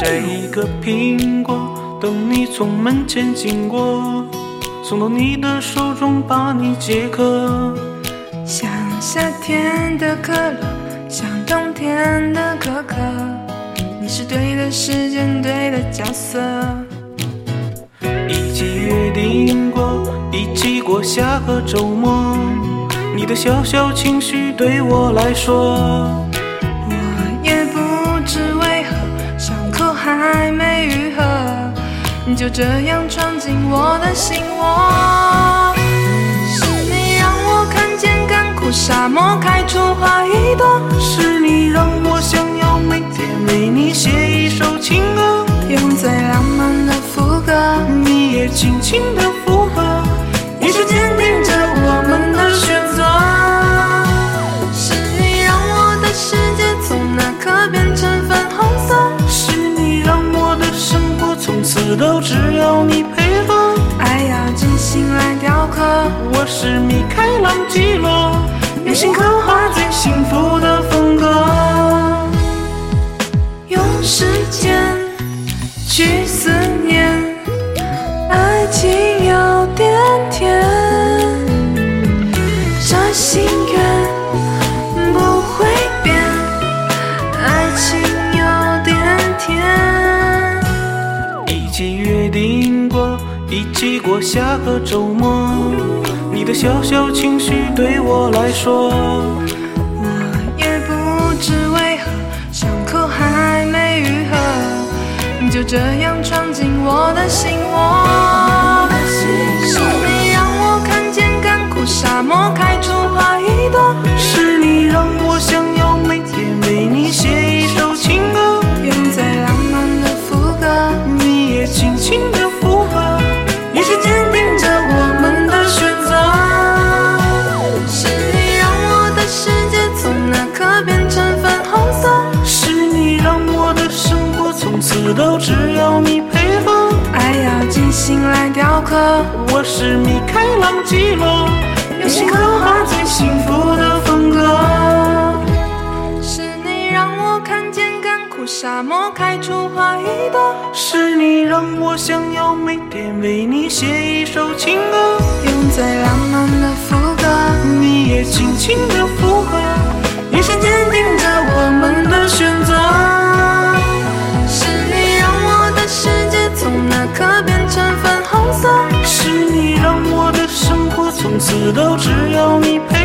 摘一个苹果，等你从门前经过，送到你的手中，把你解渴。像夏天的可乐，像冬天的可可，你是对的时间，对的角色。过下个周末。你的小小情绪对我来说，我也不知为何，伤口还没愈合，你就这样闯进我的心窝。是你让我看见干枯沙漠开出花一朵，是你让我想要每天为你写一首情歌，用最浪漫的副歌，你也轻轻的用心刻画最幸福的风格。用时间去思念，爱情有点甜，这心愿不会变，爱情有点甜。一起约定过，一起过下个周末。你的小小情绪对我来说，我也不知为何，伤口还没愈合，你就这样闯进我的心窝。是你让我看见干枯沙漠开出花一朵，是你让我想要每天为你写一首情歌，用最浪漫的副歌，你也轻轻的都只有你配合。爱要精心来雕刻，我是米开朗基罗，用心刻画最幸福的风格。是你让我看见干枯沙漠开出花一朵，是你让我想要每天为你写一首情歌，用最浪漫的副歌，你也轻轻的附和，一生坚始都只有你陪